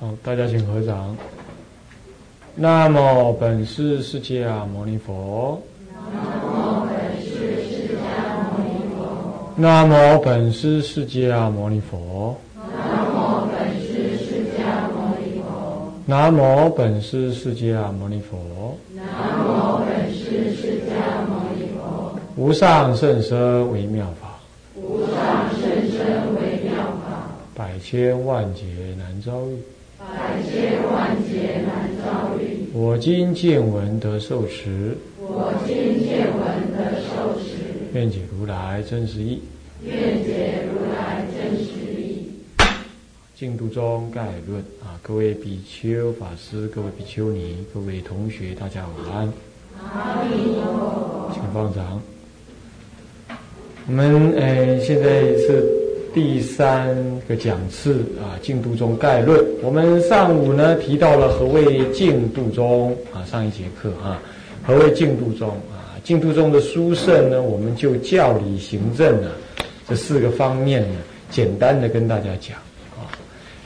好，大家请合掌。那么本师释迦牟尼佛。那么本师释迦牟尼佛。南无本师释迦牟尼佛。南无本师释迦牟尼佛。无上甚深微妙法。无上甚深微妙法。百千万劫难遭遇。百千万劫难遭遇。我今见闻得受持。我今见闻得受持。愿解如来真实义。愿解如来真实义。净土中概论啊，各位比丘、法师、各位比丘尼、各位同学，大家晚安。阿弥陀佛。请放掌。我们呃，现在是。第三个讲次啊，《净度中概论》。我们上午呢提到了何谓净度中啊，上一节课啊，何谓净度中啊？净度中的殊胜呢，我们就教理行政呢这四个方面呢，简单的跟大家讲啊。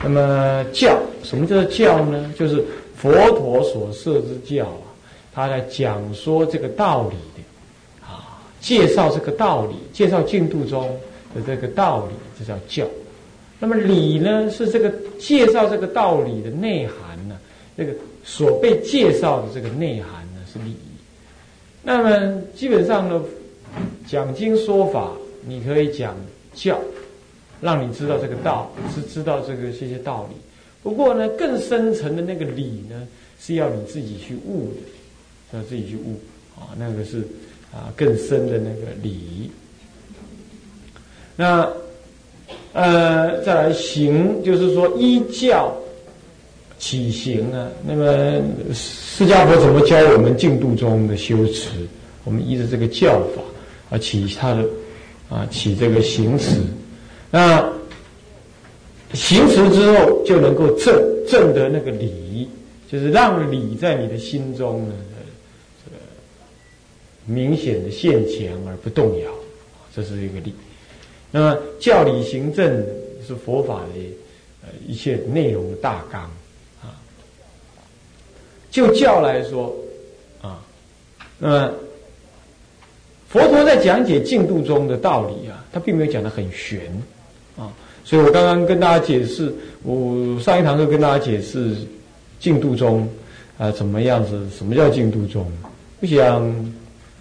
那么教，什么叫做教呢？就是佛陀所设之教啊，他在讲说这个道理的啊，介绍这个道理，介绍净度中。的这个道理，这叫教。那么理呢，是这个介绍这个道理的内涵呢？这个所被介绍的这个内涵呢，是理。那么基本上呢，讲经说法，你可以讲教，让你知道这个道，是知道这个这些道理。不过呢，更深层的那个理呢，是要你自己去悟的，要自己去悟啊，那个是啊更深的那个理。那，呃，再来行，就是说依教起行啊。那么释迦佛怎么教我们净度中的修持？我们依着这个教法啊，起他的啊，起这个行持。那行持之后就能够正正得那个理，就是让理在你的心中呢，这个明显的现前而不动摇，这是一个理。那么教理行政是佛法的呃一切内容的大纲啊。就教来说啊，那么佛陀在讲解净度中的道理啊，他并没有讲的很玄啊。所以我刚刚跟大家解释，我上一堂课跟大家解释净度中啊怎么样子，什么叫净度中？我想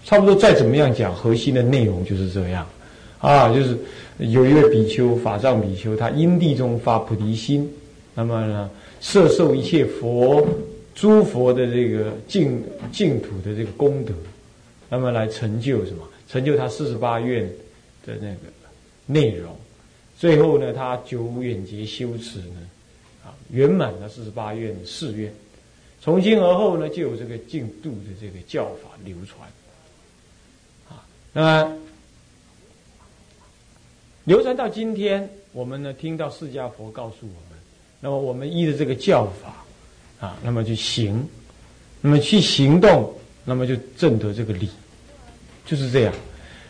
差不多再怎么样讲，核心的内容就是这样啊，就是。有一位比丘，法藏比丘，他因地中发菩提心，那么呢，摄受一切佛、诸佛的这个净净土的这个功德，那么来成就什么？成就他四十八愿的那个内容。最后呢，他九远劫修持呢，啊，圆满了四十八愿的誓愿。从今而后呢，就有这个净度的这个教法流传。啊，那么。流传到今天，我们呢听到释迦佛告诉我们，那么我们依着这个教法啊，那么去行，那么去行动，那么就证得这个理，就是这样。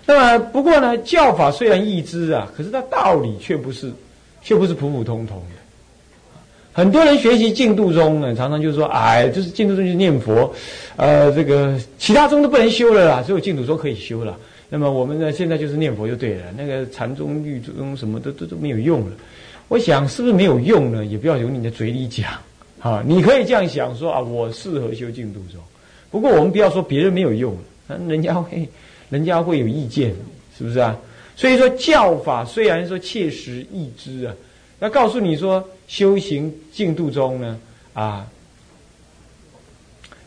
那么不过呢，教法虽然易知啊，可是它道理却不是，却不是普普通通的。很多人学习净度中呢，常常就说：“哎，就是净度中就念佛，呃，这个其他宗都不能修了啦，只有净土中可以修了。”那么我们呢，现在就是念佛就对了，那个禅宗、律宗什么的都都没有用了。我想是不是没有用呢？也不要由你的嘴里讲，啊，你可以这样想说啊，我适合修净土宗。不过我们不要说别人没有用，人家会，人家会有意见，是不是啊？所以说教法虽然说切实易知啊，那告诉你说修行净土中呢啊，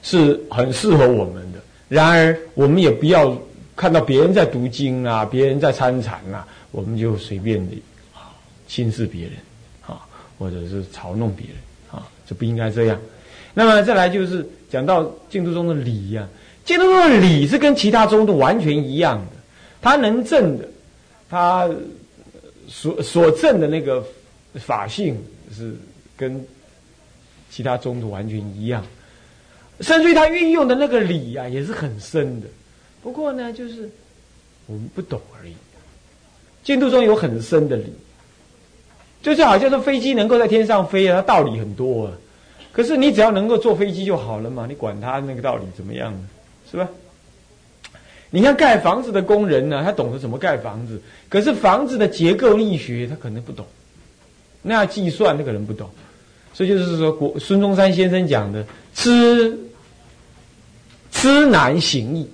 是很适合我们的。然而我们也不要。看到别人在读经啊，别人在参禅啊，我们就随便的啊轻视别人啊，或者是嘲弄别人啊，这不应该这样。那么再来就是讲到净土中的理呀，净土中的理是跟其他宗都完全一样的，他能证的，他所所证的那个法性是跟其他宗都完全一样，甚至于他运用的那个理呀也是很深的。不过呢，就是我们不懂而已。净土中有很深的理，就是好像说飞机能够在天上飞啊，它道理很多啊。可是你只要能够坐飞机就好了嘛，你管它那个道理怎么样，是吧？你看盖房子的工人呢，他懂得怎么盖房子，可是房子的结构力学他可能不懂，那计算他可能不懂，所以就是说，国孙中山先生讲的“知知难行易”，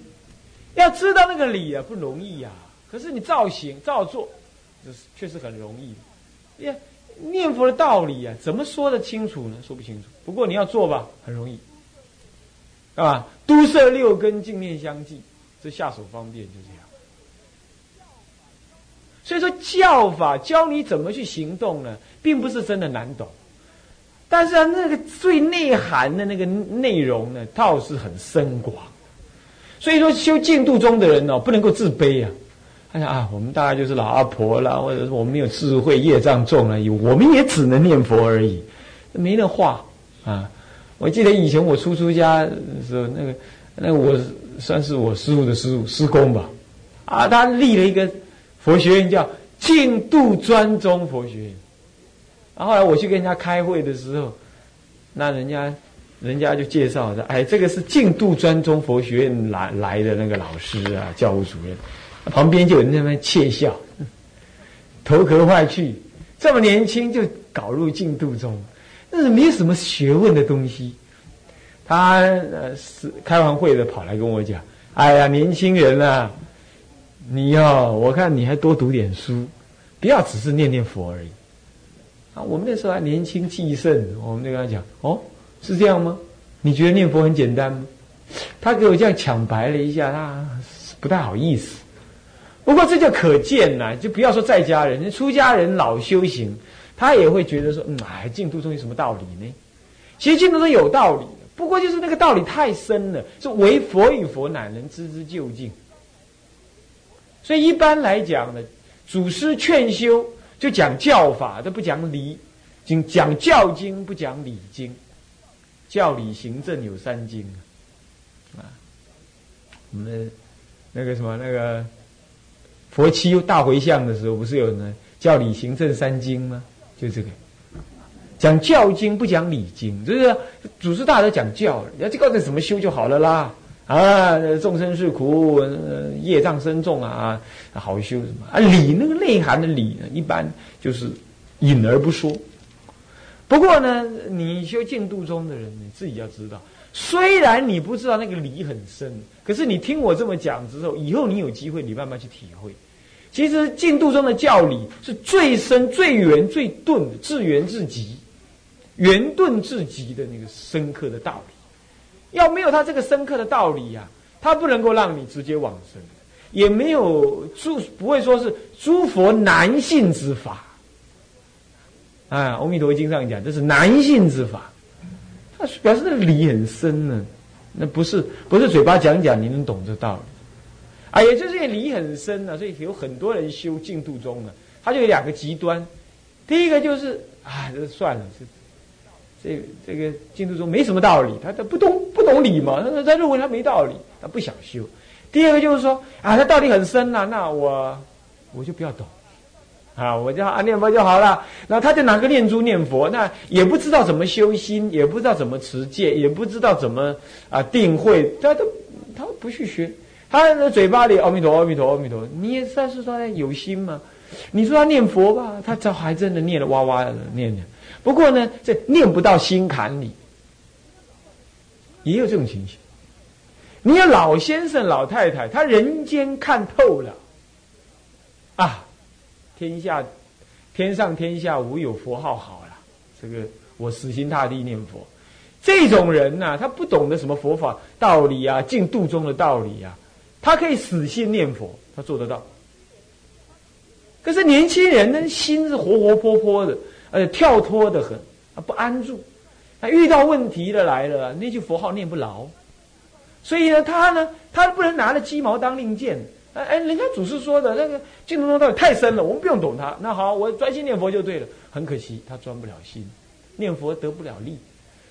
要知道那个理啊不容易呀，可是你照行照做，这是确实很容易。呀，念佛的道理啊，怎么说得清楚呢？说不清楚。不过你要做吧，很容易，啊，都摄六根，净念相继。这下手方便就这样，所以说教法教你怎么去行动呢，并不是真的难懂，但是啊，那个最内涵的那个内容呢，倒是很深广。所以说修净度中的人哦，不能够自卑啊！他想啊，我们大概就是老阿婆啦，或者是我们没有智慧，业障重而已，我们也只能念佛而已，没那话啊！我记得以前我初出家的时候，那个那我。算是我师傅的师傅师公吧，啊，他立了一个佛学院，叫净度专宗佛学院。然后来我去跟人家开会的时候，那人家人家就介绍说：“哎，这个是净度专宗佛学院来来的那个老师啊，教务主任。”旁边就有人在那窃笑，头壳坏去，这么年轻就搞入净度宗，那是没有什么学问的东西。他呃是开完会的跑来跟我讲：“哎呀，年轻人啊，你要我看你还多读点书，不要只是念念佛而已。”啊，我们那时候还年轻气盛，我们就跟他讲：“哦，是这样吗？你觉得念佛很简单吗？”他给我这样抢白了一下，他不太好意思。不过这就可见呐，就不要说在家人，出家人老修行，他也会觉得说：“嗯，哎，净土中有什么道理呢？其实净土中有道理。”不过就是那个道理太深了，是唯佛与佛乃能知之究竟。所以一般来讲呢，祖师劝修就讲教法，都不讲理，讲讲教经不讲理经，教理行政有三经啊。我们那个什么那个佛七大回向的时候，不是有呢教理行政三经吗？就这个。讲教经不讲理经，就是祖师大德讲教，要就告诉你怎么修就好了啦。啊，众生是苦，业障深重啊，好修什么啊？理那个内涵的理呢，一般就是隐而不说。不过呢，你修净度中的人，你自己要知道，虽然你不知道那个理很深，可是你听我这么讲之后，以后你有机会，你慢慢去体会。其实净度中的教理是最深、最圆、最钝，至圆至极。圆顿至极的那个深刻的道理，要没有他这个深刻的道理呀，他不能够让你直接往生，也没有诸不会说是诸佛难信之法。啊，阿弥陀经上讲这是难信之法，他表示那个理很深呢，那不是不是嘴巴讲讲你能懂这道理，啊，也就是理很深呢，所以有很多人修净土宗呢，他就有两个极端，第一个就是啊，这算了这。这这个净土中没什么道理，他他不懂不懂理嘛，他他认为他没道理，他不想修。第二个就是说啊，他道理很深呐，那我我就不要懂，啊，我就啊念佛就好了。那他就拿个念珠念佛，那也不知道怎么修心，也不知道怎么持戒，也不知道怎么啊定慧，他都他不去学，他的嘴巴里阿弥陀阿弥陀阿弥陀，你也算是说有心吗？你说他念佛吧，他这还真的念了哇哇的念念。不过呢，这念不到心坎里，也有这种情形。你有老先生、老太太，他人间看透了，啊，天下天上天下无有佛号好了，这个我死心塌地念佛。这种人呢，他不懂得什么佛法道理啊，净度中的道理啊，他可以死心念佛，他做得到。可是年轻人呢，心是活活泼泼的。而且跳脱的很，啊不安住，他遇到问题的来了，那句佛号念不牢，所以呢，他呢，他不能拿着鸡毛当令箭，哎哎，人家祖师说的那个净土中道理太深了，我们不用懂它。那好，我专心念佛就对了。很可惜，他专不了心，念佛得不了力，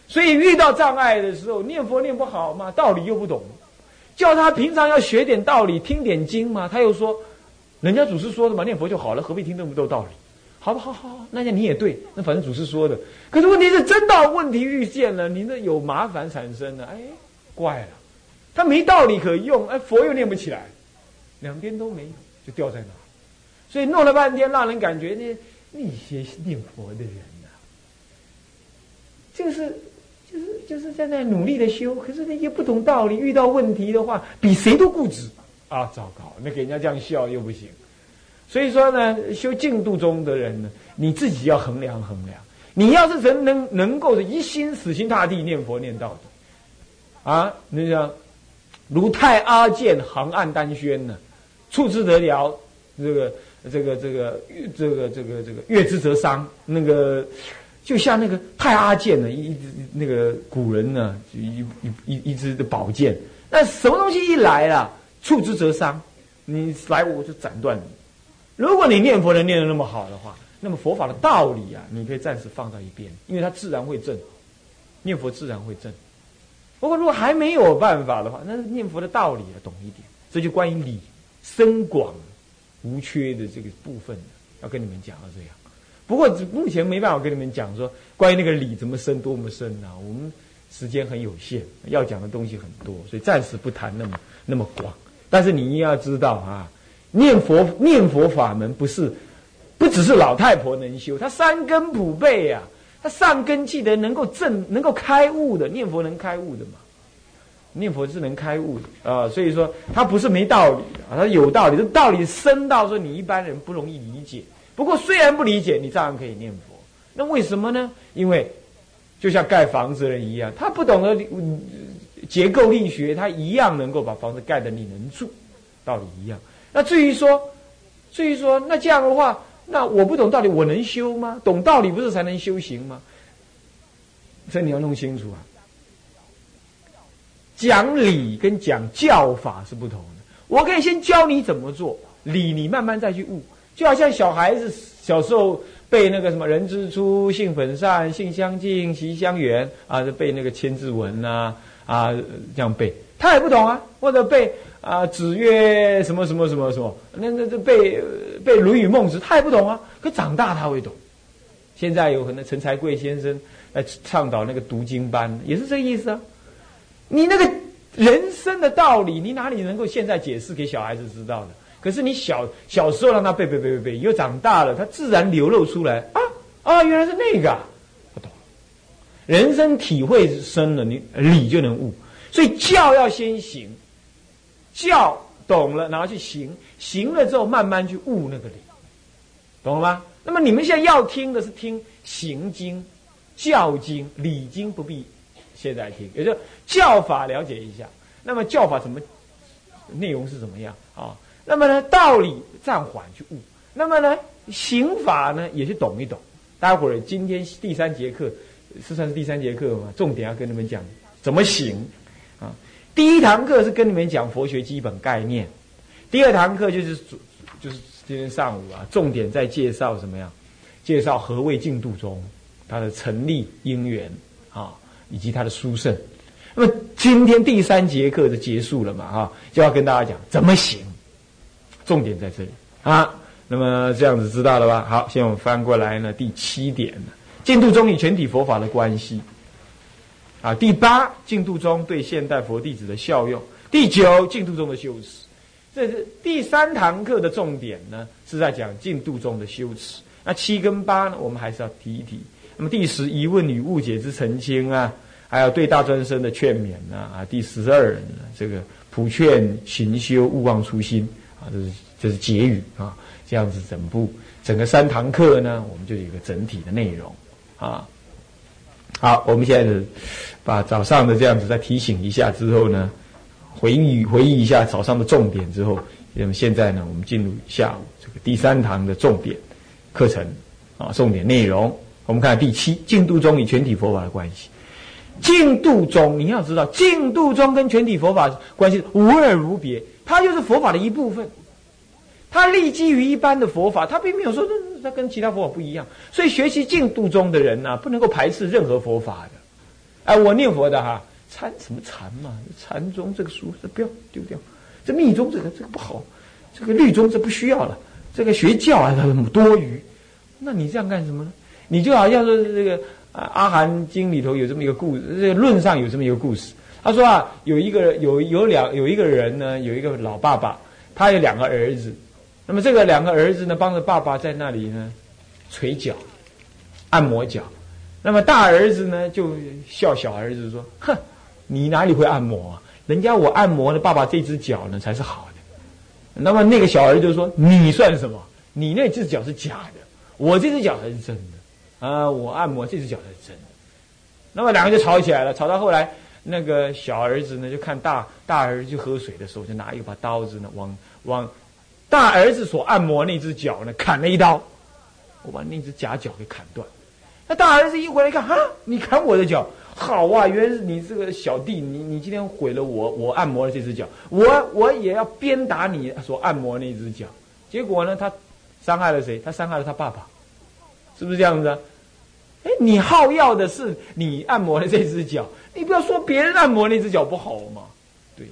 所以遇到障碍的时候，念佛念不好嘛，道理又不懂，叫他平常要学点道理，听点经嘛，他又说，人家祖师说的嘛，念佛就好了，何必听那么多道理？好吧，好好好，那你也对，那反正祖师说的。可是问题是，真到问题遇见了，你那有麻烦产生了，哎，怪了，他没道理可用，哎，佛又念不起来，两边都没有，就掉在那。所以弄了半天，让人感觉那那些念佛的人呐，就是就是就是在那努力的修，可是那些不懂道理，遇到问题的话，比谁都固执啊！糟糕，那给人家这样笑又不行。所以说呢，修净度中的人呢，你自己要衡量衡量。你要是人能能够一心死心塌地念佛念道的，啊，那叫如太阿健行暗丹轩呢，处之得了这个这个这个这个这个这个月之则伤，那个就像那个太阿剑呢，一那个古人呢，一一一一支的宝剑，那什么东西一来了，处之则伤，你来我就斩断你。如果你念佛能念得那么好的话，那么佛法的道理啊，你可以暂时放到一边，因为它自然会正，念佛自然会正。不过如果还没有办法的话，那念佛的道理要懂一点，这就关于理深广无缺的这个部分，要跟你们讲到这样。不过目前没办法跟你们讲说关于那个理怎么深多么深啊，我们时间很有限，要讲的东西很多，所以暂时不谈那么那么广。但是你一定要知道啊。念佛念佛法门不是，不只是老太婆能修，他三根普被呀，他上根记得能够正能够开悟的，念佛能开悟的嘛？念佛是能开悟的啊，所以说他不是没道理啊，他有道理，这道理深到说你一般人不容易理解。不过虽然不理解，你照样可以念佛。那为什么呢？因为就像盖房子的人一样，他不懂得结构力学，他一样能够把房子盖得你能住，道理一样。那至于说，至于说，那这样的话，那我不懂道理，我能修吗？懂道理不是才能修行吗？所以你要弄清楚啊。讲理跟讲教法是不同的。我可以先教你怎么做，理你慢慢再去悟。就好像小孩子小时候背那个什么“人之初，性本善，性相近，习相远”啊，就背那个千字文呐啊，这样背，他也不懂啊，或者背。啊，子曰什么什么什么什么？那那这背背《论语》《孟子》，他也不懂啊。可长大他会懂。现在有可能陈才贵先生来倡导那个读经班，也是这个意思啊。你那个人生的道理，你哪里能够现在解释给小孩子知道的？可是你小小时候让他背背背背背，又长大了，他自然流露出来啊啊，原来是那个，不懂。人生体会深了，你理就能悟。所以教要先行。教懂了，然后去行，行了之后慢慢去悟那个理，懂了吗？那么你们现在要听的是听行经、教经、理经，不必现在听，也就教法了解一下。那么教法怎么内容是怎么样啊？那么呢，道理暂缓去悟。那么呢，刑法呢也去懂一懂。待会儿今天第三节课是算是第三节课嘛？重点要跟你们讲怎么行。第一堂课是跟你们讲佛学基本概念，第二堂课就是就是今天上午啊，重点在介绍什么呀？介绍何谓净度宗，它的成立因缘啊，以及它的殊胜。那么今天第三节课就结束了嘛，哈，就要跟大家讲怎么行，重点在这里啊。那么这样子知道了吧？好，现在我们翻过来呢，第七点，净度宗与全体佛法的关系。啊，第八净土宗对现代佛弟子的效用，第九净土宗的修持，这是第三堂课的重点呢，是在讲净土宗的修持。那七跟八呢，我们还是要提一提。那么第十疑问与误解之澄清啊，还有对大专生的劝勉啊，啊，第十二这个普劝行修勿忘初心啊，这是这是结语啊，这样子整部整个三堂课呢，我们就有一个整体的内容啊。好，我们现在是把早上的这样子再提醒一下之后呢，回忆回忆一下早上的重点之后，那么现在呢，我们进入下午这个第三堂的重点课程啊，重点内容。我们看第七，净度宗与全体佛法的关系。净度宗你要知道，净度宗跟全体佛法关系无二无别，它就是佛法的一部分。它立基于一般的佛法，它并没有说它跟其他佛法不一样。所以学习净度中的人呢，不能够排斥任何佛法的。哎，我念佛的哈，禅什么禅嘛？禅宗这个书这不要丢掉，这密宗这个这个不好，这个律宗这不需要了，这个学教啊很多余。那你这样干什么呢？你就好像说这个啊，《阿含经》里头有这么一个故事，这个论上有这么一个故事。他说啊，有一个有有两有一个人呢，有一个老爸爸，他有两个儿子。那么这个两个儿子呢，帮着爸爸在那里呢，捶脚，按摩脚。那么大儿子呢，就笑小儿子说：“哼，你哪里会按摩啊？人家我按摩的爸爸这只脚呢才是好的。”那么那个小儿子就说：“你算什么？你那只脚是假的，我这只脚才是真的啊！我按摩这只脚才是真的。”那么两个就吵起来了，吵到后来，那个小儿子呢就看大大儿子去喝水的时候，就拿一把刀子呢往往大儿子所按摩那只脚呢砍了一刀，我把那只假脚给砍断。那大儿子一回来一看，哈，你砍我的脚，好啊！原来是你这个小弟，你你今天毁了我我按摩的这只脚，我我也要鞭打你所按摩那只脚。结果呢，他伤害了谁？他伤害了他爸爸，是不是这样子？啊？哎，你好要的是你按摩的这只脚，你不要说别人按摩那只脚不好嘛？对，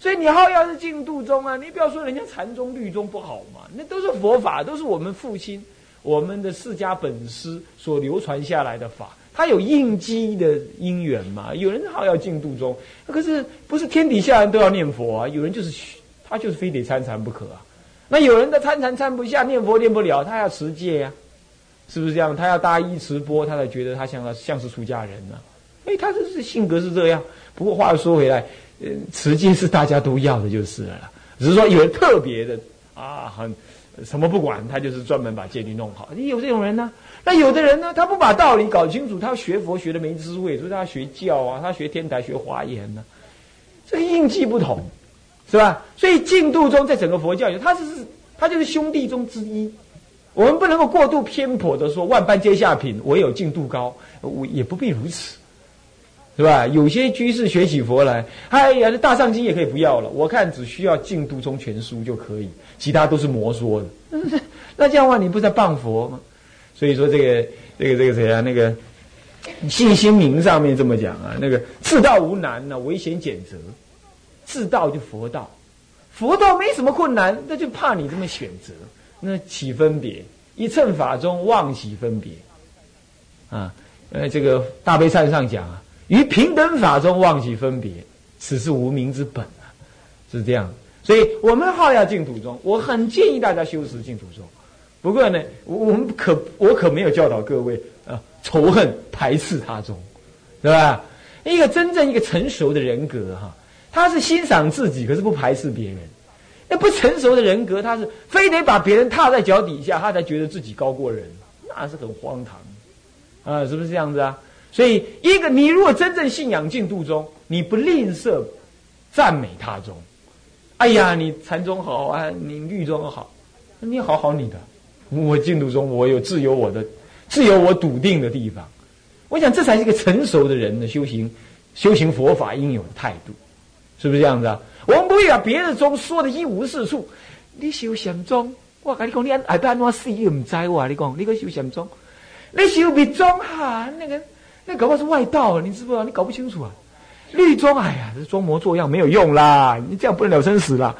所以你好要是净度宗啊，你不要说人家禅宗律宗不好嘛，那都是佛法，都是我们父亲。我们的释迦本师所流传下来的法，它有应机的因缘嘛？有人好要进度中，可是不是天底下人都要念佛啊？有人就是他就是非得参禅不可啊。那有人的参禅参不下，念佛念不了，他要持戒呀，是不是这样？他要大一持钵，他才觉得他像像是出家人呢。哎，他这是性格是这样。不过话又说回来，呃，持戒是大家都要的，就是了。只是说有人特别的啊，很。什么不管，他就是专门把戒律弄好。你有这种人呢？那有的人呢，他不把道理搞清楚，他学佛学的没滋味，所以他学教啊，他学天台学华严呢，这个印记不同，是吧？所以净度中在整个佛教里，他是他就是兄弟中之一。我们不能够过度偏颇的说万般皆下品，唯有净度高，我也不必如此。是吧？有些居士学起佛来，哎呀，这大上经也可以不要了。我看只需要《净度中全书》就可以，其他都是魔说的。那这样的话，你不是在谤佛吗？所以说，这个、这个、这个谁啊？那个信心名上面这么讲啊，那个自道无难呢，危险简择。自道就佛道，佛道没什么困难，那就怕你这么选择，那起分别，一乘法中妄起分别啊。呃，这个大悲忏上讲啊。于平等法中忘起分别，此是无名之本啊，是这样。所以我们好要净土中，我很建议大家修持净土中。不过呢，我们可我可没有教导各位啊仇恨排斥他中，对吧？一个真正一个成熟的人格哈，他是欣赏自己，可是不排斥别人。那不成熟的人格，他是非得把别人踏在脚底下，他才觉得自己高过人，那是很荒唐啊，是不是这样子啊？所以，一个你如果真正信仰净土中，你不吝啬赞美他中。哎呀，你禅宗好啊，你律宗好，你好好你的。我净土中，我有自由我的，自由我笃定的地方。我想这才是一个成熟的人的修行，修行佛法应有的态度，是不是这样子啊？我们不会把别的中说的一无是处。你修禅宗，我跟你讲，你爱爱安怎死又唔知我，你讲你个修禅宗，你修密宗哈那个。那搞不好是外道，你知不知道？你搞不清楚啊！律宗，哎呀，这装模作样没有用啦！你这样不能了生死啦。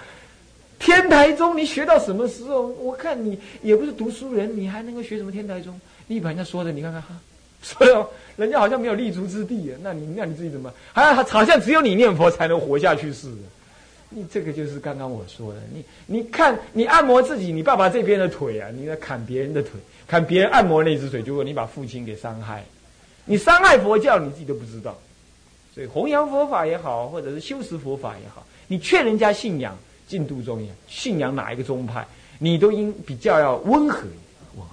天台宗，你学到什么时候？我看你也不是读书人，你还能够学什么天台宗？你把人家说的，你看看哈，说 的人家好像没有立足之地啊。那你那你自己怎么？还好像只有你念佛才能活下去似的。你这个就是刚刚我说的，你你看你按摩自己，你爸爸这边的腿啊，你在砍别人的腿，砍别人按摩那只腿，结果你把父亲给伤害。你伤害佛教，你自己都不知道，所以弘扬佛法也好，或者是修持佛法也好，你劝人家信仰净土宗也信仰哪一个宗派，你都应比较要温和一点。哇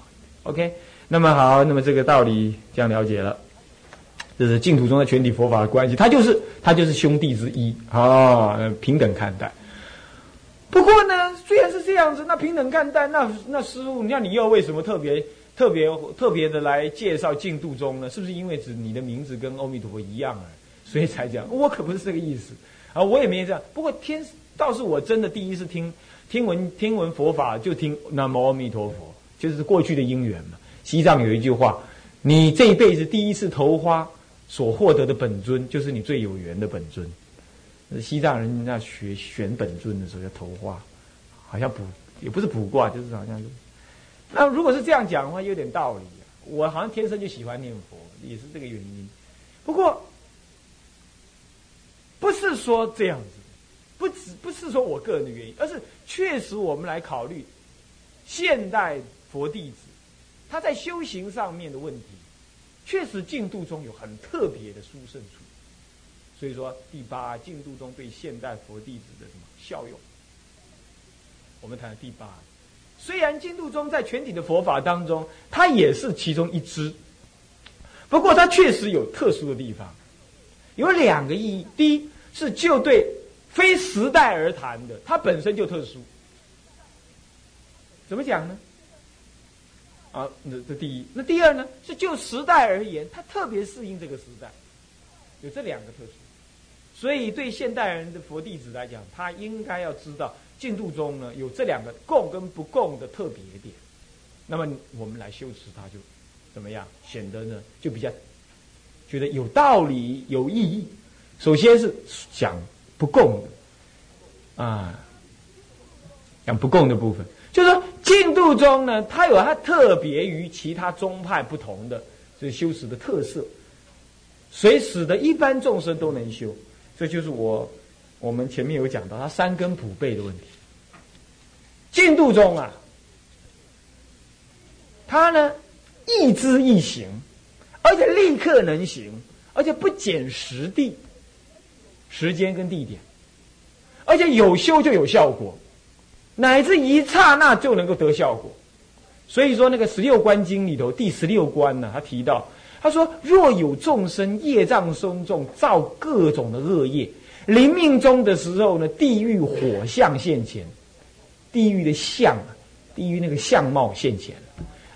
，OK，那么好，那么这个道理这样了解了，这是净土中的全体佛法的关系，他就是他就是兄弟之一啊，平等看待。不过呢，虽然是这样子，那平等看待，那那师傅，那你又为什么特别？特别特别的来介绍净度中呢，是不是因为指你的名字跟阿弥陀佛一样啊，所以才讲？我可不是这个意思啊，我也没这样。不过天倒是我真的第一次听听闻听闻佛法，就听南无阿弥陀佛，就是过去的因缘嘛。西藏有一句话：你这一辈子第一次投花所获得的本尊，就是你最有缘的本尊。西藏人那学选本尊的时候要投花，好像卜也不是卜卦，就是好像是。那如果是这样讲的话，有点道理。我好像天生就喜欢念佛，也是这个原因。不过，不是说这样子，不只不是说我个人的原因，而是确实我们来考虑现代佛弟子他在修行上面的问题，确实净度中有很特别的殊胜处。所以说，第八净度中对现代佛弟子的什么效用？我们谈第八。虽然净度宗在全体的佛法当中，它也是其中一支，不过它确实有特殊的地方，有两个意义。第一是就对非时代而谈的，它本身就特殊。怎么讲呢？啊，那这第一。那第二呢？是就时代而言，它特别适应这个时代，有这两个特殊。所以对现代人的佛弟子来讲，他应该要知道。进度中呢，有这两个共跟不共的特别点，那么我们来修持它就怎么样？显得呢就比较觉得有道理、有意义。首先是讲不共的啊，讲不共的部分，就是说进度中呢，它有它特别于其他宗派不同的这修持的特色，所以使得一般众生都能修。这就是我我们前面有讲到它三根普被的问题。进度中啊，他呢易知易行，而且立刻能行，而且不减时地、时间跟地点，而且有修就有效果，乃至一刹那就能够得效果。所以说，那个十六观经里头第十六关呢，他提到，他说：若有众生业障深重，造各种的恶业，临命终的时候呢，地狱火相现前。地狱的相，地狱那个相貌现前。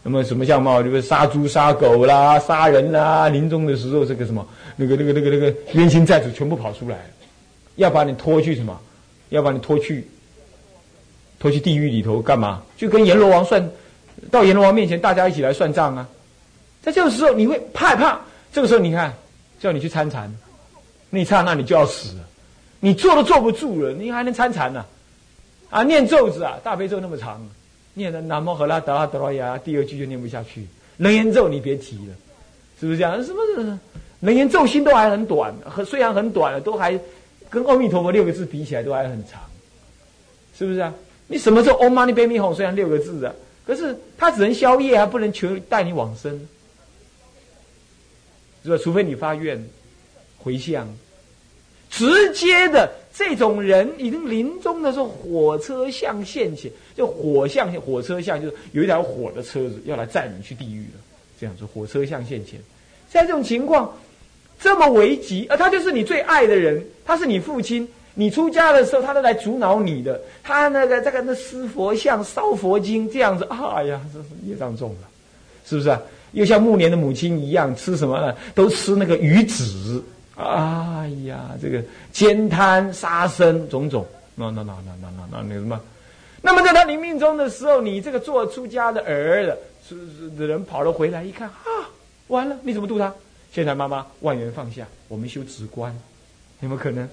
那么什么相貌？就是杀猪、杀狗啦，杀人啦。临终的时候，这个什么，那个、那个、那个、那个冤亲债主全部跑出来，要把你拖去什么？要把你拖去，拖去地狱里头干嘛？就跟阎罗王算，到阎罗王面前，大家一起来算账啊。在这个时候，你会害怕。这个时候，你看，叫你去参禅，那一刹那你就要死了，你坐都坐不住了，你还能参禅呢？啊，念咒子啊，大悲咒那么长，念的南无喝拉达拉德罗呀，第二句就念不下去。楞严咒你别提了，是不是这样？什么？楞严咒心都还很短，虽然很短了，都还跟阿弥陀佛六个字比起来都还很长，是不是啊？你什么时候 Om Mani Padme Hum 虽然六个字啊，可是它只能消业，还不能求带你往生，是吧？除非你发愿回向，直接的。这种人已经临终的时候，火车像现前，就火像火车像，就是有一条火的车子要来载你去地狱了。这样子，火车像现前，在这种情况这么危急，而他就是你最爱的人，他是你父亲。你出家的时候，他都来阻挠你的。他那个这个那施佛像、烧佛经这样子，哎呀，这是业障重了，是不是？又像暮年的母亲一样，吃什么呢？都吃那个鱼子。哎呀，这个煎贪杀生种种，那那那那那那那那什么？那么在他临命终的时候，你这个做出家的儿的，是是的人跑了回来，一看啊，完了，你怎么度他？现在妈妈万缘放下，我们修直观，有没有可能？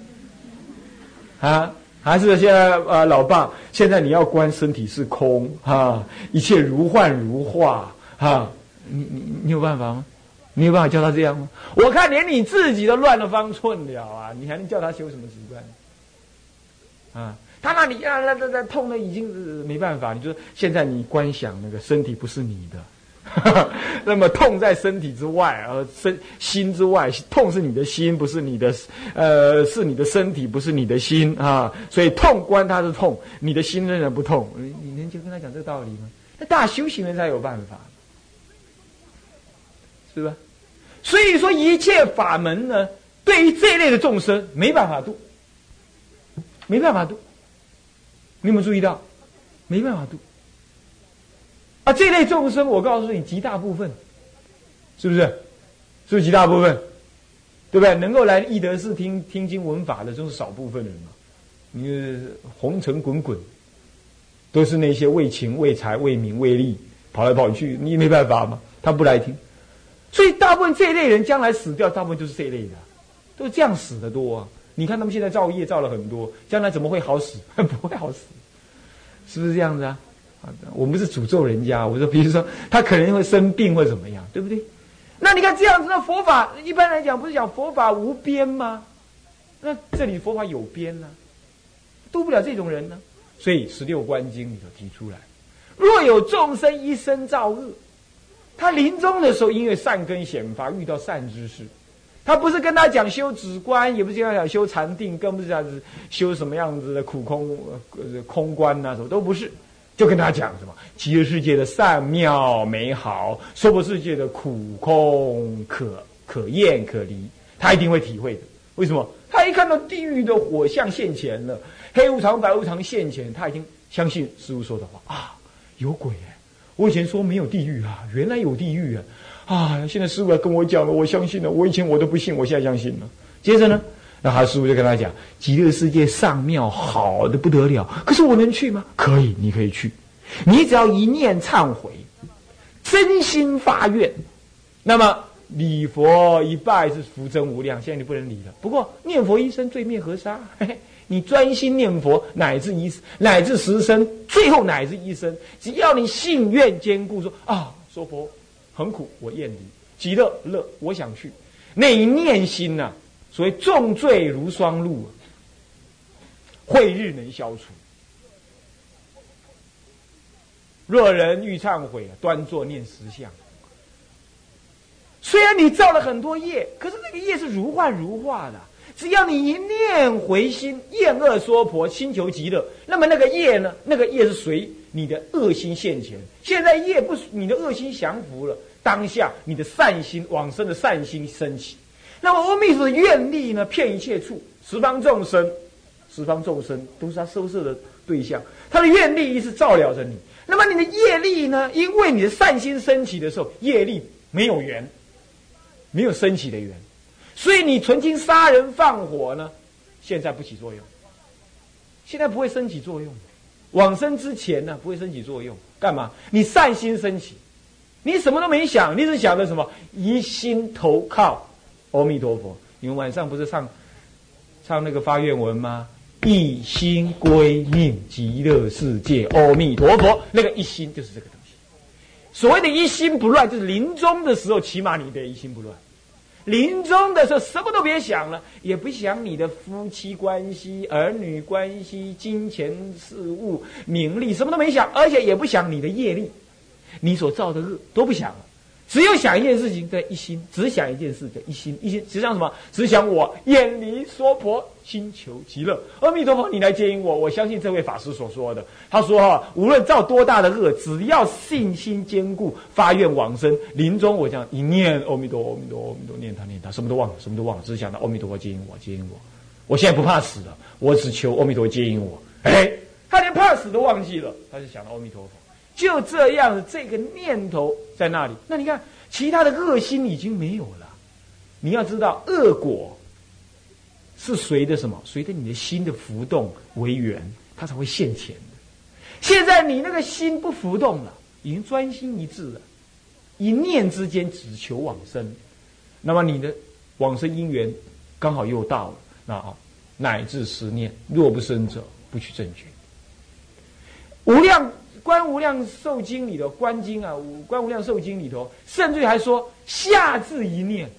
啊，还是现在啊，老爸，现在你要观身体是空啊，一切如幻如化啊，你你你有办法吗？你有办法教他这样吗？我看连你自己都乱了方寸了啊！你还能叫他修什么习惯？啊，他那里啊，那那那痛的已经是没办法。你说现在你观想那个身体不是你的，那么痛在身体之外，而身心之外，痛是你的心，不是你的，呃，是你的身体，不是你的心啊。所以痛关他是痛，你的心仍然不痛。你你能就跟他讲这个道理吗？那大修行人才有办法，是吧？所以说，一切法门呢，对于这一类的众生没办法度，没办法度。你有没有注意到？没办法度。啊，这类众生，我告诉你，极大部分，是不是？是不是极大部分？对不对？能够来易德寺听听经闻法的，都是少部分人嘛。你红尘滚滚，都是那些为情为财为名为利跑来跑去，你没办法嘛，他不来听。所以大部分这一类人将来死掉，大部分就是这一类的，都是这样死的多！你看他们现在造业造了很多，将来怎么会好死？不会好死，是不是这样子啊？我们是诅咒人家，我说，比如说他可能会生病或怎么样，对不对？那你看这样子的佛法，一般来讲不是讲佛法无边吗？那这里佛法有边呢，渡不了这种人呢。所以十六观经里头提出来，若有众生一生造恶，他临终的时候因为善根显发，遇到善知识，他不是跟他讲修止观，也不是跟他讲修禅定，更不是讲修什么样子的苦空空观呐，什么都不是。就跟他讲什么极乐世界的善妙美好，娑婆世界的苦空可可厌可离，他一定会体会的。为什么？他一看到地狱的火象现前了，黑无常、白无常现前，他已经相信师傅说的话啊，有鬼哎！我以前说没有地狱啊，原来有地狱啊！啊，现在师傅要跟我讲了，我相信了。我以前我都不信，我现在相信了。接着呢，那他师傅就跟他讲，极乐世界上庙好的不得了，可是我能去吗？可以，你可以去。你只要一念忏悔，真心发愿，那么。礼佛一拜是福增无量，现在你不能礼了。不过念佛一生罪灭河沙，嘿嘿，你专心念佛，乃至一乃至十生，最后乃至一生，只要你信愿坚固，说啊，说佛很苦，我厌离；极乐乐，我想去。那一念心呐，所谓重罪如霜露，慧日能消除。若人欲忏悔，端坐念实相。虽然你造了很多业，可是那个业是如幻如化的。只要你一念回心，厌恶娑婆，心求极乐，那么那个业呢？那个业是随你的恶心现前。现在业不，你的恶心降服了，当下你的善心往生的善心升起。那么阿弥陀的愿力呢？骗一切处十方众生，十方众生都是他收摄的对象。他的愿力一直照料着你。那么你的业力呢？因为你的善心升起的时候，业力没有缘。没有升起的缘，所以你曾经杀人放火呢，现在不起作用。现在不会升起作用，往生之前呢不会升起作用。干嘛？你善心升起，你什么都没想，你只想着什么？一心投靠阿弥陀佛。你们晚上不是唱唱那个发愿文吗？一心归命极乐世界，阿弥陀佛。那个一心就是这个东西。所谓的一心不乱，就是临终的时候，起码你得一心不乱。临终的时候，什么都别想了，也不想你的夫妻关系、儿女关系、金钱事物、名利，什么都没想，而且也不想你的业力，你所造的恶都不想了。只有想一件事情，在一心，只想一件事，在一心，一心只想什么？只想我远离娑婆，心求极乐。阿弥陀佛，你来接引我。我相信这位法师所说的。他说：“哈，无论造多大的恶，只要信心坚固，发愿往生，临终我将一念阿弥陀，阿弥陀，阿弥陀，念他念他，什么都忘了，什么都忘了，只想到阿弥陀佛接引我，接引我。我现在不怕死了，我只求阿弥陀接引我。哎，他连怕死都忘记了，他就想到阿弥陀佛。”就这样，这个念头在那里。那你看，其他的恶心已经没有了。你要知道，恶果是随着什么？随着你的心的浮动为缘，它才会现前的。现在你那个心不浮动了，已经专心一致了，一念之间只求往生。那么你的往生因缘刚好又到了，那好，乃至十念，若不生者，不取正觉。无量。观无量寿经里头，观经啊，观无量寿经里头，甚至还说下至一念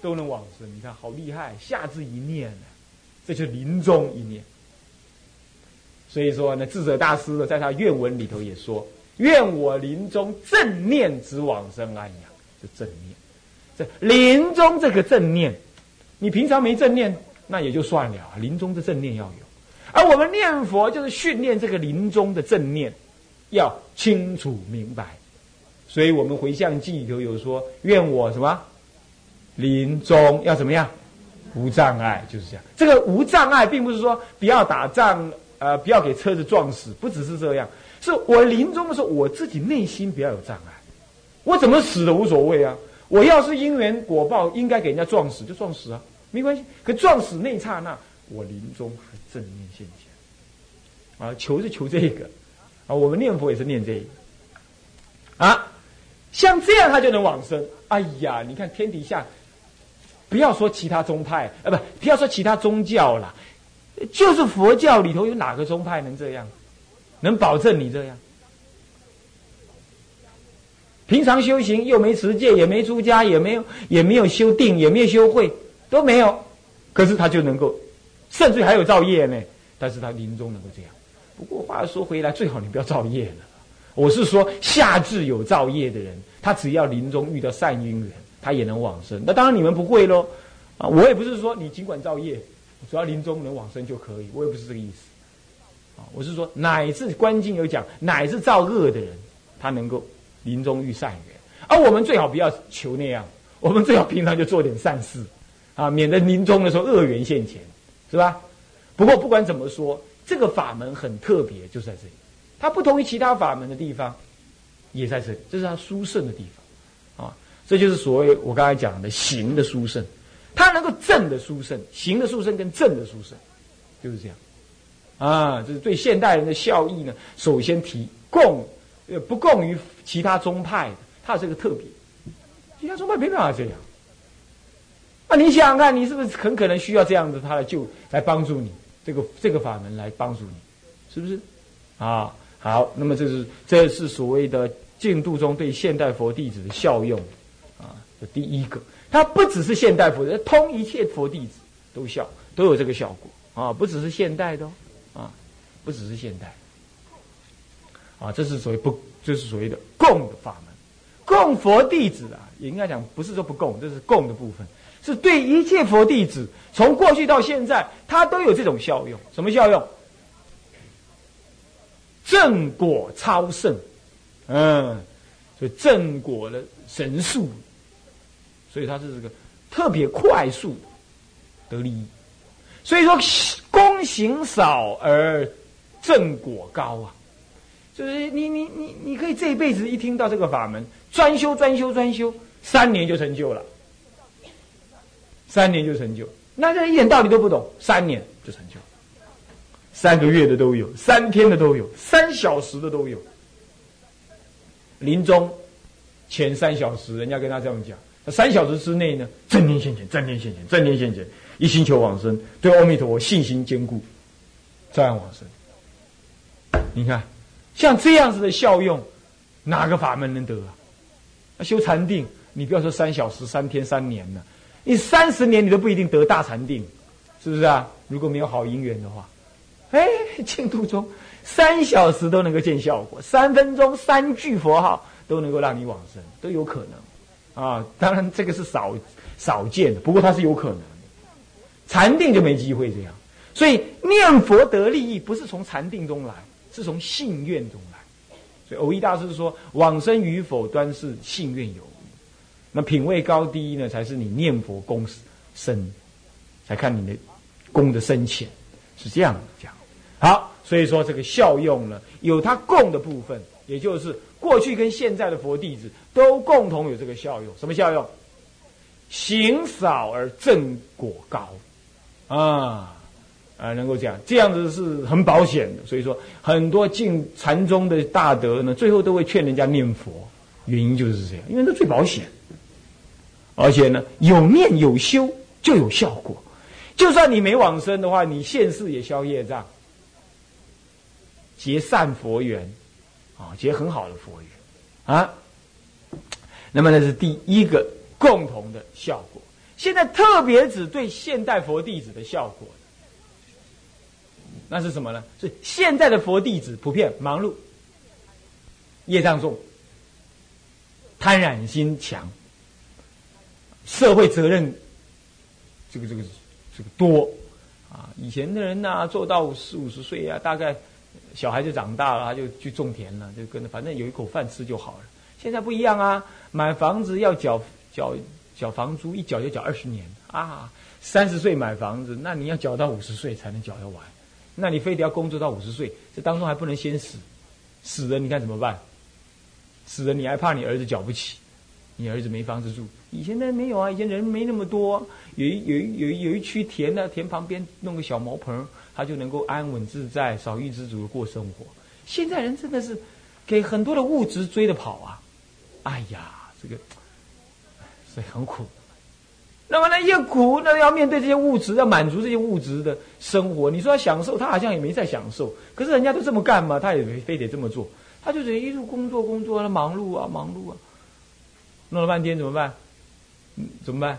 都能往生。你看好厉害，下至一念这就临终一念。所以说呢，智者大师呢，在他愿文里头也说：愿我临终正念之往生安养，就正念。这临终这个正念，你平常没正念，那也就算了。临终的正念要有。而我们念佛就是训练这个临终的正念，要清楚明白。所以我们回向记里头有说：愿我什么临终要怎么样无障碍，就是这样。这个无障碍，并不是说不要打仗，呃，不要给车子撞死，不只是这样。是我临终的时候，我自己内心不要有障碍。我怎么死的无所谓啊！我要是因缘果报应该给人家撞死，就撞死啊，没关系。可撞死那刹那，我临终还。正念现前，啊，求是求这个，啊，我们念佛也是念这个，啊，像这样他就能往生。哎呀，你看天底下，不要说其他宗派，啊，不，不要说其他宗教了，就是佛教里头有哪个宗派能这样？能保证你这样？平常修行又没持戒，也没出家，也没有也没有修定，也没有修慧，都没有。可是他就能够，甚至还有造业呢。但是他临终能够这样。不过话说回来，最好你不要造业了。我是说，下至有造业的人，他只要临终遇到善因缘，他也能往生。那当然你们不会喽。啊，我也不是说你尽管造业，只要临终能往生就可以。我也不是这个意思。啊，我是说，乃至观经有讲，乃至造恶的人，他能够。临终遇善缘，而我们最好不要求那样，我们最好平常就做点善事，啊，免得临终的时候恶缘现前，是吧？不过不管怎么说，这个法门很特别，就在这里，它不同于其他法门的地方，也在这里，这是它殊胜的地方，啊，这就是所谓我刚才讲的行的殊胜，它能够正的殊胜，行的殊胜跟正的殊胜，就是这样，啊，这是对现代人的效益呢，首先提供。呃，不供于其他宗派的，它是个特别，其他宗派没办法这样。啊，你想想看，你是不是很可能需要这样子，他来救，来帮助你，这个这个法门来帮助你，是不是？啊，好，那么这是这是所谓的净度中对现代佛弟子的效用，啊，这第一个，它不只是现代佛，通一切佛弟子都效，都有这个效果啊，不只是现代的，哦啊，不只是现代。啊，这是所谓不，这是所谓的供的法门，供佛弟子啊，也应该讲不是说不供，这是供的部分，是对一切佛弟子，从过去到现在，他都有这种效用。什么效用？正果超胜，嗯，所以正果的神速，所以他是这个特别快速得利益。所以说，功行少而正果高啊。就是你你你你可以这一辈子一听到这个法门，专修专修专修，三年就成就了，三年就成就，那这一点道理都不懂，三年就成就，三个月的都有，三天的都有，三小时的都有。临终前三小时，人家跟他这样讲，三小时之内呢，正念现前，正念现前，正念现前，一心求往生，对阿弥陀佛信心坚固，照样往生。你看。像这样子的效用，哪个法门能得啊？修禅定，你不要说三小时、三天、三年了，你三十年你都不一定得大禅定，是不是啊？如果没有好姻缘的话，哎，净土中三小时都能够见效果，三分钟三句佛号都能够让你往生，都有可能啊。当然这个是少少见的，不过它是有可能的。禅定就没机会这样，所以念佛得利益不是从禅定中来。是从信愿中来，所以偶一大师说：“往生与否，端是信愿有。那品位高低呢，才是你念佛功深，才看你的功的深浅，是这样讲。好，所以说这个效用呢，有它共的部分，也就是过去跟现在的佛弟子都共同有这个效用。什么效用？行少而正果高，啊。”啊，能够这样，这样子是很保险的。所以说，很多进禅宗的大德呢，最后都会劝人家念佛，原因就是这样，因为这最保险。而且呢，有念有修就有效果。就算你没往生的话，你现世也消业障，结善佛缘，啊，结很好的佛缘，啊。那么那是第一个共同的效果。现在特别指对现代佛弟子的效果。那是什么呢？是现在的佛弟子普遍忙碌、业障重、贪婪心强、社会责任这个这个这个多啊！以前的人呢，做到四五十岁啊，大概小孩就长大了，就去种田了，就跟着反正有一口饭吃就好了。现在不一样啊，买房子要缴缴缴房租，一缴就缴二十年啊！三十岁买房子，那你要缴到五十岁才能缴得完。那你非得要工作到五十岁，这当中还不能先死，死了你看怎么办？死了你还怕你儿子缴不起，你儿子没房子住。以前那没有啊，以前人没那么多，有一有一有一有一区田呢，田旁边弄个小茅棚，他就能够安稳自在、少欲知足的过生活。现在人真的是给很多的物质追着跑啊！哎呀，这个所以很苦那么呢，越苦，那要面对这些物质，要满足这些物质的生活。你说要享受，他好像也没在享受。可是人家都这么干嘛，他也非得这么做。他就得一路工作工作，他忙碌啊忙碌啊，弄了半天怎么办？怎么办？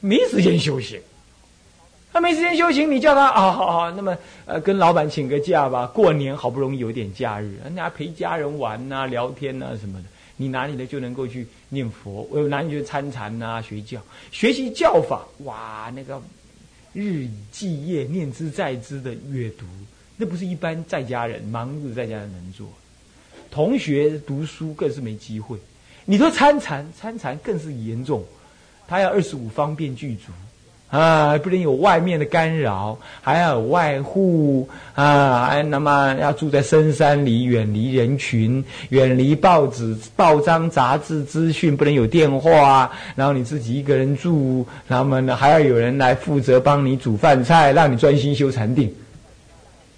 没时间休息。他没时间修行，你叫他啊，好好，那么呃，跟老板请个假吧。过年好不容易有点假日，人家陪家人玩呐、聊天呐什么的，你哪里的就能够去念佛？我哪里去参禅呐、学教、学习教法？哇，那个日以继夜、念之在之的阅读，那不是一般在家人忙日在家人能做。同学读书更是没机会。你说参禅，参禅更是严重，他要二十五方便具足。啊，不能有外面的干扰，还要有外护啊！还那么要住在深山里，远离人群，远离报纸、报章、杂志资讯，不能有电话。然后你自己一个人住，然后呢还要有人来负责帮你煮饭菜，让你专心修禅定。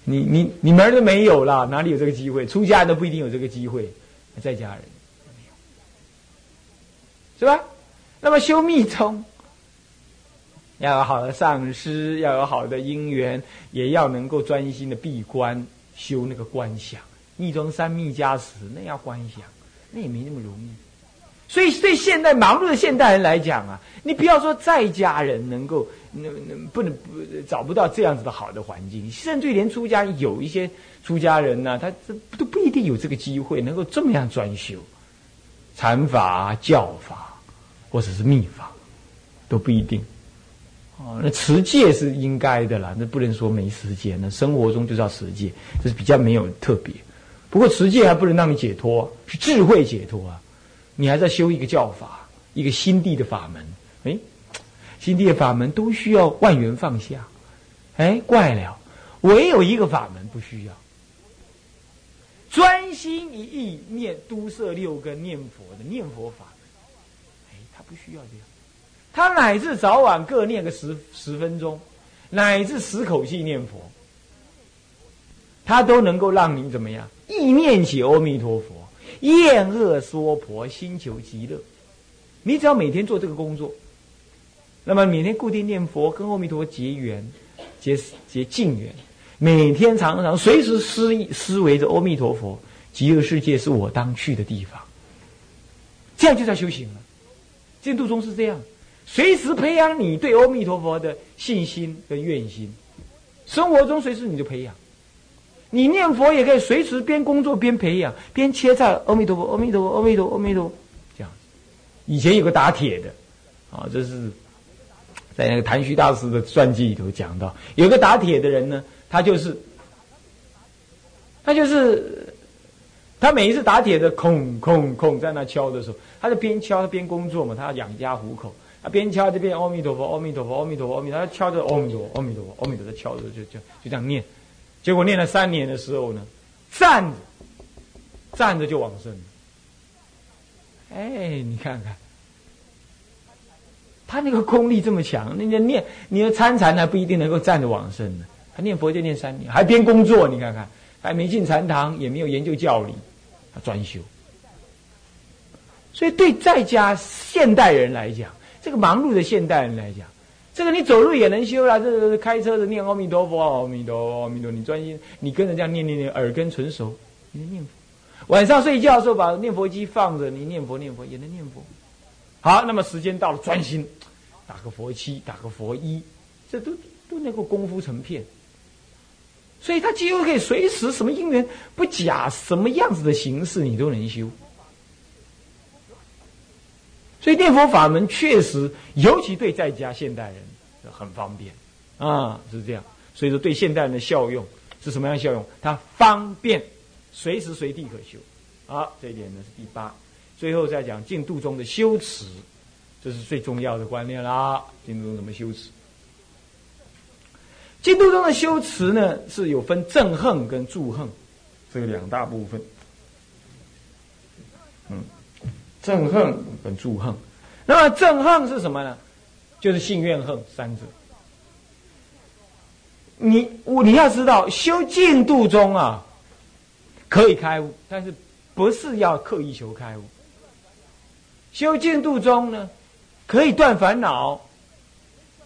你你你门都没有了，哪里有这个机会？出家人都不一定有这个机会，在家人是吧？那么修密宗。要有好的上师，要有好的因缘，也要能够专心的闭关修那个观想。密宗三密加持，那要观想，那也没那么容易。所以对现代忙碌的现代人来讲啊，你不要说在家人能够那那不能不找不到这样子的好的环境，甚至连出家有一些出家人呢，他这都不一定有这个机会能够这么样专修禅法、教法或者是密法，都不一定。哦，那持戒是应该的啦，那不能说没时间。那生活中就是要持戒，这是比较没有特别。不过持戒还不能让你解脱，是智慧解脱啊！你还在修一个教法，一个心地的法门。哎，心地的法门都需要万缘放下。哎，怪了，唯有一个法门不需要，专心一意念都摄六根念佛的念佛法。不需要这样。他乃至早晚各念个十十分钟，乃至十口气念佛，他都能够让你怎么样？意念起阿弥陀佛，厌恶娑婆，心求极乐。你只要每天做这个工作，那么每天固定念佛，跟阿弥陀佛结缘，结结净缘，每天常常随时思思维着阿弥陀佛，极乐世界是我当去的地方。这样就叫修行了。净土宗是这样。随时培养你对阿弥陀佛的信心跟愿心，生活中随时你就培养。你念佛也可以随时边工作边培养，边切菜。阿弥陀佛，阿弥陀佛，阿弥陀，佛，阿弥陀。这样，以前有个打铁的，啊，这是在那个谭虚大师的传记里头讲到，有个打铁的人呢，他就是，他就是他每一次打铁的空空空在那敲的时候，他就边敲他边工作嘛，他要养家糊口。他，边敲这边阿弥陀佛，阿弥陀佛，阿弥陀佛，阿弥陀佛，他敲着阿弥陀佛，阿弥陀佛，阿弥陀佛，敲着就就就这样念，结果念了三年的时候呢，站着站着就往生。哎，你看看，他那个功力这么强，那个念你的参禅还不一定能够站着往生呢。他念佛就念三年，还边工作，你看看，还没进禅堂，也没有研究教理，专修。所以对在家现代人来讲，这个忙碌的现代人来讲，这个你走路也能修啦。这个开车的念阿弥陀佛，阿弥陀佛，阿弥陀。你专心，你跟人家念念念，耳根纯熟，你念佛。晚上睡觉的时候把念佛机放着，你念佛念佛也能念佛。好，那么时间到了，专心打个佛七，打个佛一，这都都能够功夫成片。所以他几乎可以随时什么因缘不假，什么样子的形式你都能修。所以念佛法门确实，尤其对在家现代人很方便啊，是这样。所以说，对现代人的效用是什么样的效用？它方便，随时随地可修。好，这一点呢是第八。最后再讲净土中的修持，这是最重要的观念啦。净土中怎么修持？净土中的修持呢，是有分憎恨跟助恨，这两大部分。嗯。憎恨跟助恨，那么憎恨是什么呢？就是性怨恨三者。你我你要知道，修净度中啊，可以开悟，但是不是要刻意求开悟。修净度中呢，可以断烦恼，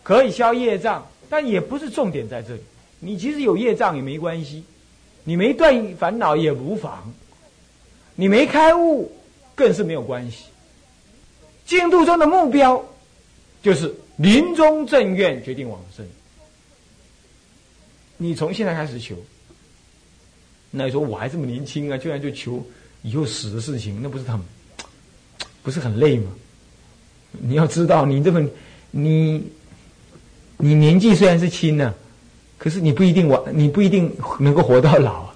可以消业障，但也不是重点在这里。你其实有业障也没关系，你没断烦恼也无妨，你没开悟更是没有关系。净土中的目标就是临终正愿，决定往生。你从现在开始求，那你说我还这么年轻啊，居然就求以后死的事情，那不是很不是很累吗？你要知道，你这么你你年纪虽然是轻呢，可是你不一定完，你不一定能够活到老啊，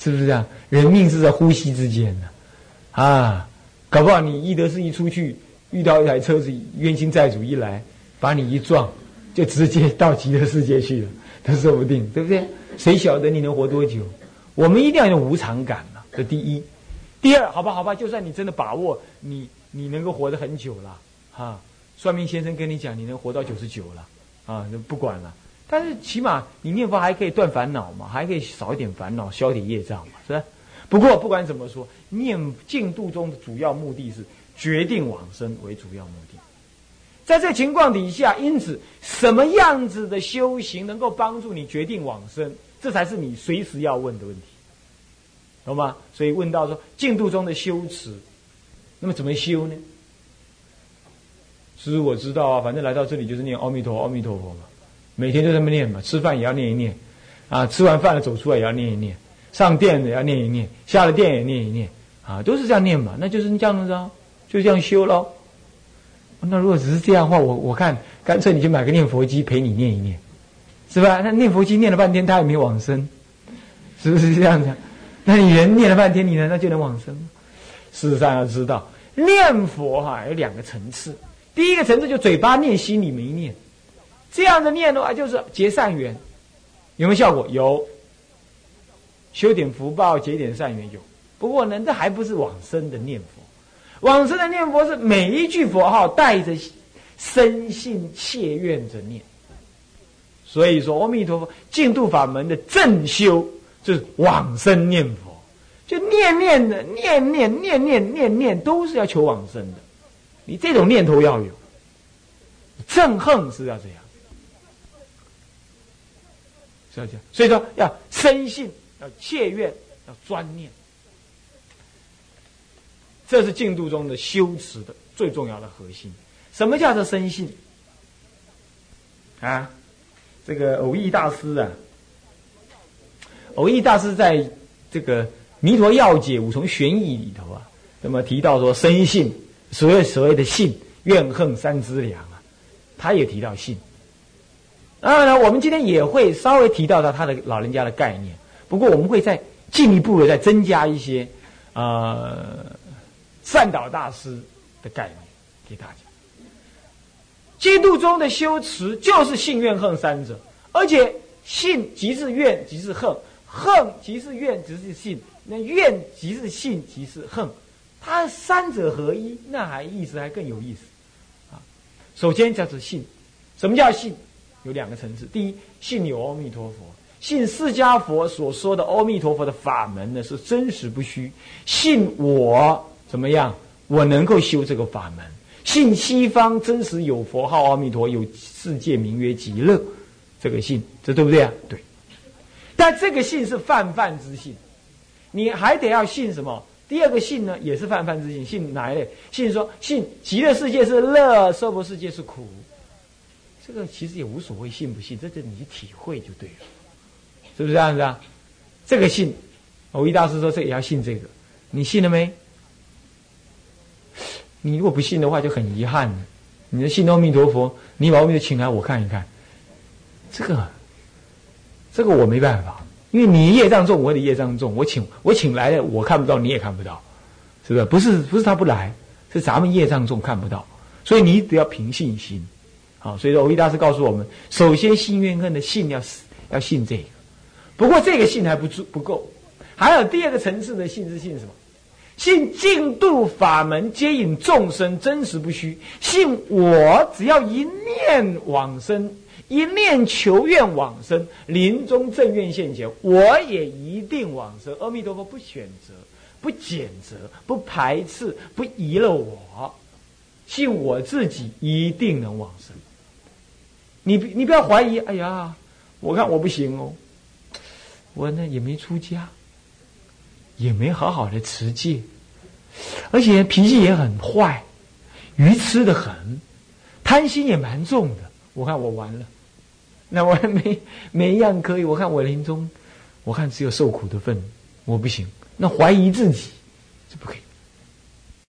是不是这样？人命是在呼吸之间的啊，搞不好你一得是一出去遇到一台车子，冤亲债主一来把你一撞，就直接到极乐世界去了。都说不定，对不对？谁晓得你能活多久？我们一定要有无常感嘛。这第一，第二，好吧，好吧，就算你真的把握你，你能够活得很久了，哈，算命先生跟你讲你能活到九十九了，啊，那不管了。但是起码你念佛还可以断烦恼嘛，还可以少一点烦恼，消点业障嘛，是吧？不过不管怎么说，念净度中的主要目的是决定往生为主要目的。在这情况底下，因此什么样子的修行能够帮助你决定往生？这才是你随时要问的问题，懂吗？所以问到说净度中的修持，那么怎么修呢？师我知道啊，反正来到这里就是念阿弥陀阿弥陀佛嘛，每天就这么念嘛，吃饭也要念一念，啊，吃完饭了走出来也要念一念，上殿也要念一念，下了殿也念一念，啊，都是这样念嘛，那就是这样子啊，就这样修喽。那如果只是这样的话，我我看干脆你就买个念佛机陪你念一念，是吧？那念佛机念了半天，他也没往生，是不是这样子？那你人念了半天，你难道就能往生？事实上要知道，念佛哈有两个层次。第一个层次就嘴巴念，心里没念。这样的念的话，就是结善缘，有没有效果？有，修点福报，结点善缘有。不过呢，这还不是往生的念佛。往生的念佛是每一句佛号带着深信切愿着念，所以说阿弥陀佛净土法门的正修就是往生念佛，就念念的念念念念念念都是要求往生的，你这种念头要有，憎恨是要这样，是要这样，所以说要深信，要切愿，要专念。这是净土中的修持的最重要的核心。什么叫做生信？啊，这个偶益大师啊，偶益大师在这个《弥陀要解五重玄义》里头啊，那么提到说生信，所谓所谓的信，怨恨三资粮啊，他也提到信。当然了，我们今天也会稍微提到到他的老人家的概念，不过我们会再进一步的再增加一些啊。善导大师的概念给大家，基督中的修持就是信怨恨三者，而且信即是怨即是恨，恨即是怨即是信，那怨即是信即是恨，它三者合一，那还意思还更有意思啊。首先叫做信，什么叫信？有两个层次，第一，信有阿弥陀佛，信释迦佛所说的阿弥陀佛的法门呢是真实不虚，信我。怎么样？我能够修这个法门，信西方真实有佛号阿弥陀，有世界名曰极乐，这个信，这对不对啊？对。但这个信是泛泛之信，你还得要信什么？第二个信呢，也是泛泛之信，信哪一类？信说信极乐世界是乐，娑婆世界是苦。这个其实也无所谓信不信，这这你去体会就对了，是不是这样子啊？这个信，我一大师说这也要信这个，你信了没？你如果不信的话，就很遗憾了。你的信阿弥陀佛，你把阿弥陀请来，我看一看。这个，这个我没办法，因为你业障重，我的业障重，我请我请来的，我看不到，你也看不到，是不是？不是不是他不来，是咱们业障重看不到，所以你得要凭信心。好，所以说欧一大师告诉我们，首先信怨恨的信要要信这个，不过这个信还不足不够，还有第二个层次的信是信什么？信净度法门接引众生真实不虚，信我只要一念往生，一念求愿往生，临终正愿现前，我也一定往生。阿弥陀佛不选择，不拣择，不排斥，不遗了我。信我自己一定能往生。你你不要怀疑，哎呀，我看我不行哦，我呢也没出家，也没好好的持戒，而且脾气也很坏，愚痴的很，贪心也蛮重的。我看我完了，那我还没 没一样可以。我看我临终，我看只有受苦的份，我不行。那怀疑自己，这不可以。